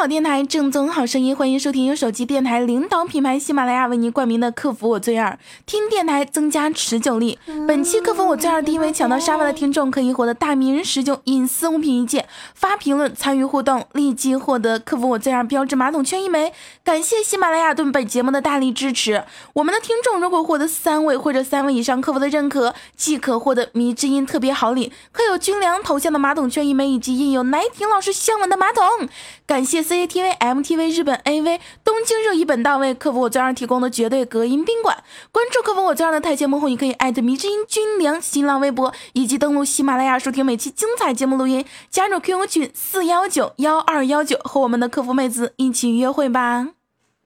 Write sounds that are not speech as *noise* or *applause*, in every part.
好电台，正宗好声音，欢迎收听由手机电台领导品牌喜马拉雅为您冠名的“客服我最二”，听电台增加持久力。本期“客服我最二”第一位抢到沙发的听众可以获得大名人十九隐私物品一件，发评论参与互动，立即获得“客服我最二”标志马桶圈一枚。感谢喜马拉雅对本节目的大力支持。我们的听众如果获得三位或者三位以上客服的认可，即可获得迷之音特别好礼，刻有军粮头像的马桶圈一枚，以及印有奶婷老师香吻的马桶。感谢 CCTV、MTV、日本 AV、东京热议本大位客服我最二提供的绝对隔音宾馆。关注客服我最二的台前幕后，也可以艾特迷之音军粮新浪微博，以及登录喜马拉雅收听每期精彩节目录音。加入 QQ 群四幺九幺二幺九，和我们的客服妹子一起约会吧。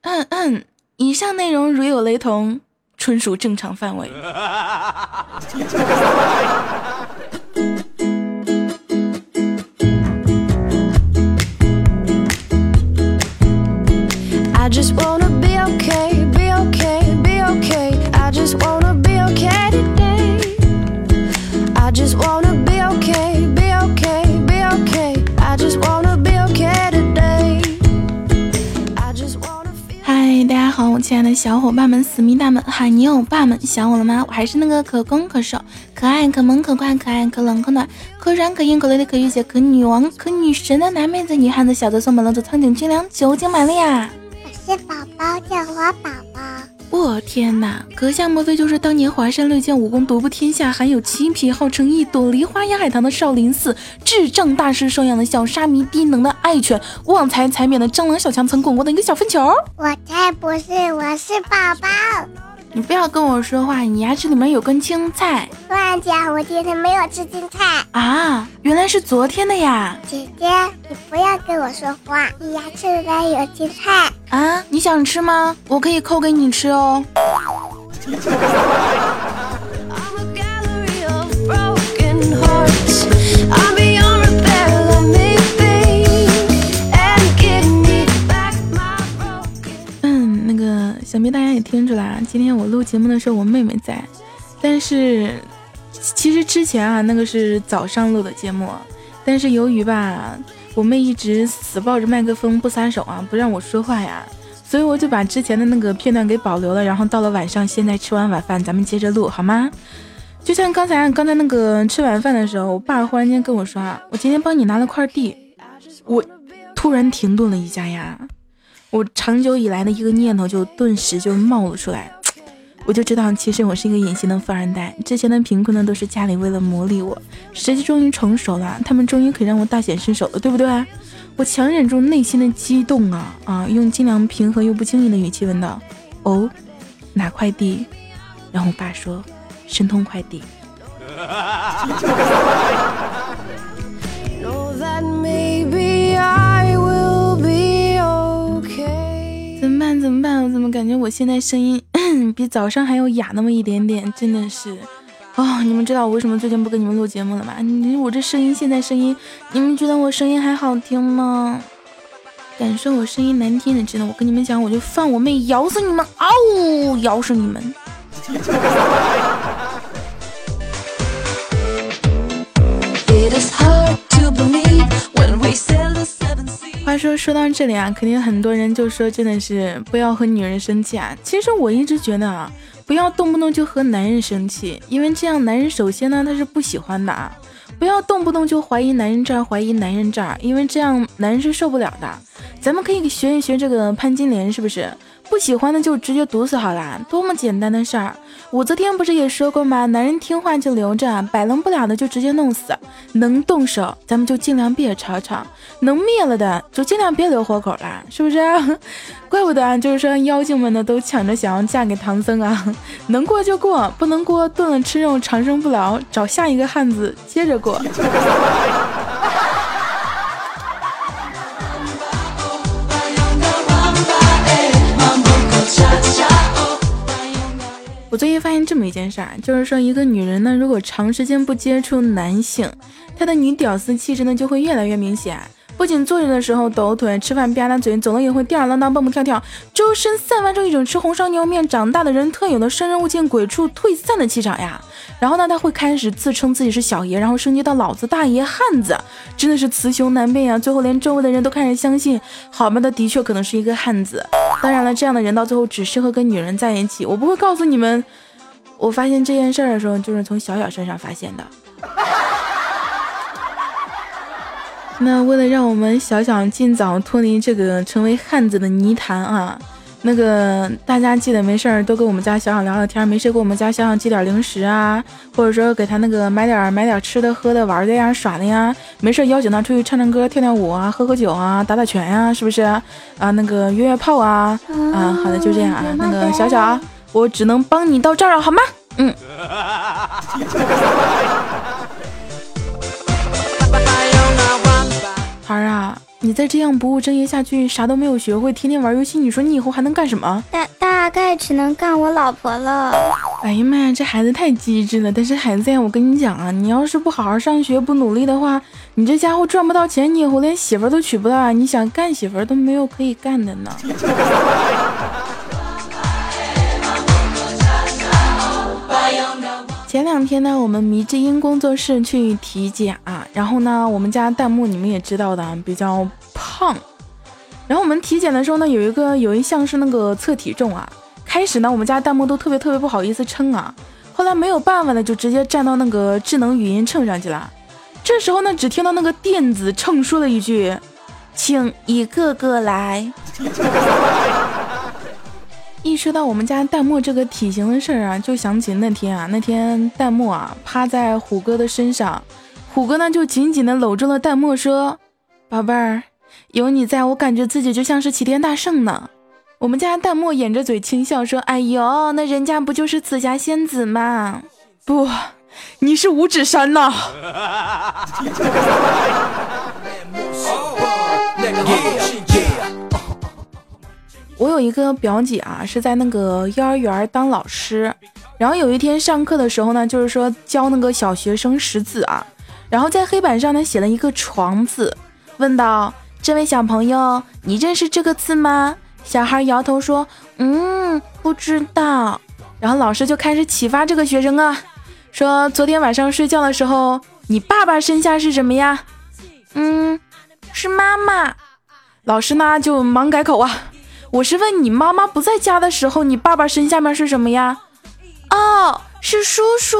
嗯嗯，以上内容如有雷同，纯属正常范围。*laughs* I just wanna be okay, be okay, be okay. I just wanna be okay today. I just wanna be okay, be okay, be okay. I just wanna be okay today. I just wanna feel. 嗨，大家好，我亲爱的小伙伴们、思密达们、海牛欧巴们，想我了吗？我还是那个可攻可守、可爱可萌可快、可爱可冷可暖、可软可硬可雷的可御姐、可女王、可女神的男妹子、女汉子、小泽松本冷子、苍井军良、酒井玛利亚。我是宝宝，叫我宝宝。我天哪，阁下莫非就是当年华山论剑武功独步天下，含有七匹，号称一朵梨花压海棠的少林寺智障大师收养的小沙弥，低能的爱犬，旺财财免的蟑螂小强曾滚过的一个小粪球？我才不是，我是宝宝。你不要跟我说话，你牙齿里面有根青菜乱讲，我今天没有吃青菜。啊！原来是昨天的呀！姐姐，你不要跟我说话，你牙齿里面有青菜。啊，你想吃吗？我可以扣给你吃哦。*laughs* 那个想必大家也听出来，今天我录节目的时候，我妹妹在，但是其实之前啊，那个是早上录的节目，但是由于吧，我妹一直死抱着麦克风不撒手啊，不让我说话呀，所以我就把之前的那个片段给保留了，然后到了晚上，现在吃完晚饭，咱们接着录好吗？就像刚才刚才那个吃晚饭的时候，我爸忽然间跟我说啊，我今天帮你拿了块地，我突然停顿了一下呀。我长久以来的一个念头就顿时就冒了出来，我就知道，其实我是一个隐形的富二代。之前的贫困呢，都是家里为了磨砺我，时机终于成熟了，他们终于可以让我大显身手了，对不对？我强忍住内心的激动啊啊，用尽量平和又不经意的语气问道：“哦，哪块地？”然后我爸说：“申通快递。Know that maybe 办？怎么办？我怎么感觉我现在声音 *clears throat* 比早上还要哑那么一点点？真的是，哦，你们知道我为什么最近不跟你们录节目了吗？你我这声音现在声音，你们觉得我声音还好听吗？敢说我声音难听的，真的，我跟你们讲，我就放我妹咬死你们！嗷、呜，咬死你们！*laughs* 他说说到这里啊，肯定很多人就说真的是不要和女人生气啊。其实我一直觉得啊，不要动不动就和男人生气，因为这样男人首先呢他是不喜欢的啊。不要动不动就怀疑男人这儿，怀疑男人这儿，因为这样男人是受不了的。咱们可以学一学这个潘金莲，是不是？不喜欢的就直接毒死好啦，多么简单的事儿。武则天不是也说过吗？男人听话就留着，摆弄不了的就直接弄死。能动手咱们就尽量别吵吵，能灭了的就尽量别留活口啦，是不是？*laughs* 怪不得啊，就是说妖精们呢都抢着想要嫁给唐僧啊，能过就过，不能过炖了吃肉长生不老，找下一个汉子接着过。我最近发现这么一件事儿，就是说一个女人呢，如果长时间不接触男性，她的女屌丝气质呢就会越来越明显。不仅坐着的时候抖腿，吃饭吧嗒嘴，走了也会吊儿郎当、蹦蹦跳跳，周身散发着一种吃红烧牛肉面长大的人特有的生人勿近、鬼畜退散的气场呀。然后呢，他会开始自称自己是小爷，然后升级到老子大爷汉子，真的是雌雄难辨呀。最后连周围的人都开始相信，好吧，他的确可能是一个汉子。当然了，这样的人到最后只适合跟女人在一起。我不会告诉你们，我发现这件事儿的时候，就是从小小身上发现的。那为了让我们小小尽早脱离这个成为汉子的泥潭啊，那个大家记得没事儿都跟我们家小小聊聊天，没事给我们家小小寄点零食啊，或者说给他那个买点买点吃的喝的玩的呀耍的呀，没事邀请他出去唱唱歌跳跳舞啊，喝喝酒啊，打打拳呀，是不是啊？那个约约炮啊啊，好的就这样啊，那个小小，我只能帮你到这儿了，好吗？嗯。再这样不务正业下去，啥都没有学会，天天玩游戏，你说你以后还能干什么？大大概只能干我老婆了。哎呀妈呀，这孩子太机智了！但是孩子呀，我跟你讲啊，你要是不好好上学，不努力的话，你这家伙赚不到钱，你以后连媳妇都娶不到啊！你想干媳妇都没有可以干的呢。*laughs* 前两天呢，我们迷之音工作室去体检啊，然后呢，我们家弹幕你们也知道的，比较胖。然后我们体检的时候呢，有一个有一项是那个测体重啊。开始呢，我们家弹幕都特别特别不好意思称啊，后来没有办法呢，就直接站到那个智能语音秤上去了。这时候呢，只听到那个电子秤说了一句：“请一个个来。*laughs* ”一说到我们家弹幕这个体型的事儿啊，就想起那天啊，那天弹幕啊趴在虎哥的身上，虎哥呢就紧紧的搂住了弹幕，说：“宝贝儿，有你在我感觉自己就像是齐天大圣呢。”我们家弹幕掩着嘴轻笑说：“哎呦，那人家不就是紫霞仙子吗？不，你是五指山呐。”我有一个表姐啊，是在那个幼儿园当老师。然后有一天上课的时候呢，就是说教那个小学生识字啊。然后在黑板上呢写了一个“床”字，问道：“这位小朋友，你认识这个字吗？”小孩摇头说：“嗯，不知道。”然后老师就开始启发这个学生啊，说：“昨天晚上睡觉的时候，你爸爸身下是什么呀？”“嗯，是妈妈。”老师呢就忙改口啊。我是问你妈妈不在家的时候，你爸爸身下面是什么呀？哦，是叔叔。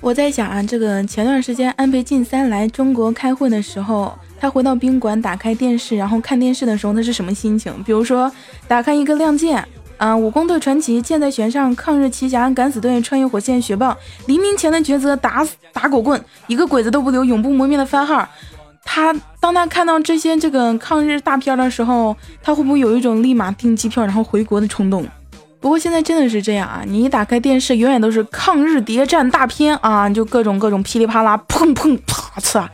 我在想啊，这个前段时间安倍晋三来中国开会的时候，他回到宾馆打开电视，然后看电视的时候，那是什么心情？比如说，打开一个《亮剑》。啊！武功队传奇，箭在弦上，抗日奇侠，敢死队，穿越火线，雪豹，黎明前的抉择，打死打狗棍，一个鬼子都不留，永不磨灭的番号。他当他看到这些这个抗日大片的时候，他会不会有一种立马订机票然后回国的冲动？不过现在真的是这样啊！你一打开电视，永远都是抗日谍战大片啊，就各种各种噼里啪啦，砰砰啪嚓，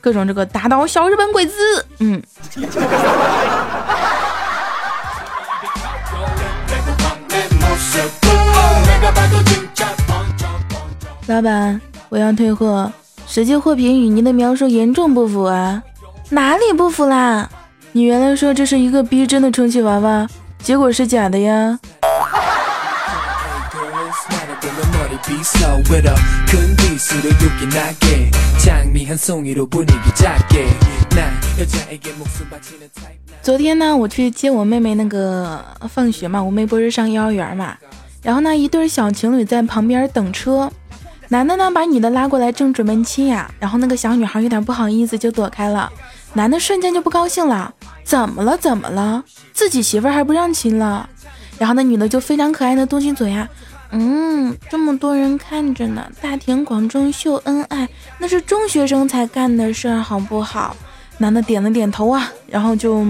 各种这个打倒小日本鬼子，嗯。*laughs* 老板，我要退货，实际货品与您的描述严重不符啊！哪里不符啦？你原来说这是一个逼真的充气娃娃，结果是假的呀！昨天呢，我去接我妹妹那个放学嘛，我妹不是上幼儿园嘛，然后呢，一对小情侣在旁边等车。男的呢，把女的拉过来，正准备亲呀，然后那个小女孩有点不好意思，就躲开了。男的瞬间就不高兴了，怎么了？怎么了？自己媳妇还不让亲了？然后那女的就非常可爱的动起嘴呀，嗯，这么多人看着呢，大庭广众秀恩爱，那是中学生才干的事儿，好不好？男的点了点头啊，然后就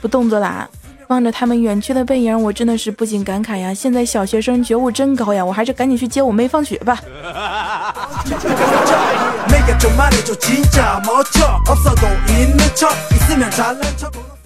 不动作了。望着他们远去的背影，我真的是不禁感慨呀！现在小学生觉悟真高呀！我还是赶紧去接我妹放学吧。*laughs*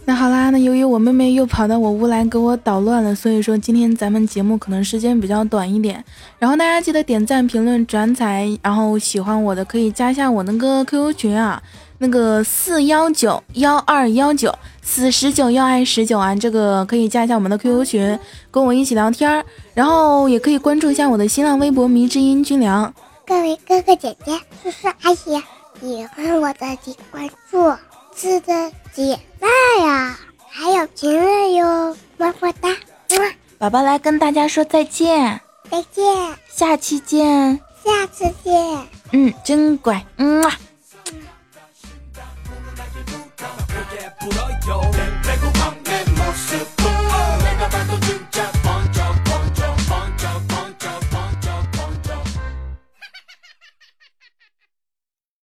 那好啦，那由于我妹妹又跑到我屋来给我捣乱了，所以说今天咱们节目可能时间比较短一点。然后大家记得点赞、评论、转载，然后喜欢我的可以加一下我那个 QQ 群啊，那个四幺九幺二幺九四十九幺二十九啊，这个可以加一下我们的 QQ 群，跟我一起聊天儿。然后也可以关注一下我的新浪微博迷之音军良。各位哥哥姐姐、叔叔阿姨，喜欢我的请关注，次的点赞呀，还有评论哟，么么哒，宝宝来跟大家说再见，再见，下期见，下次见，嗯，真乖，嗯。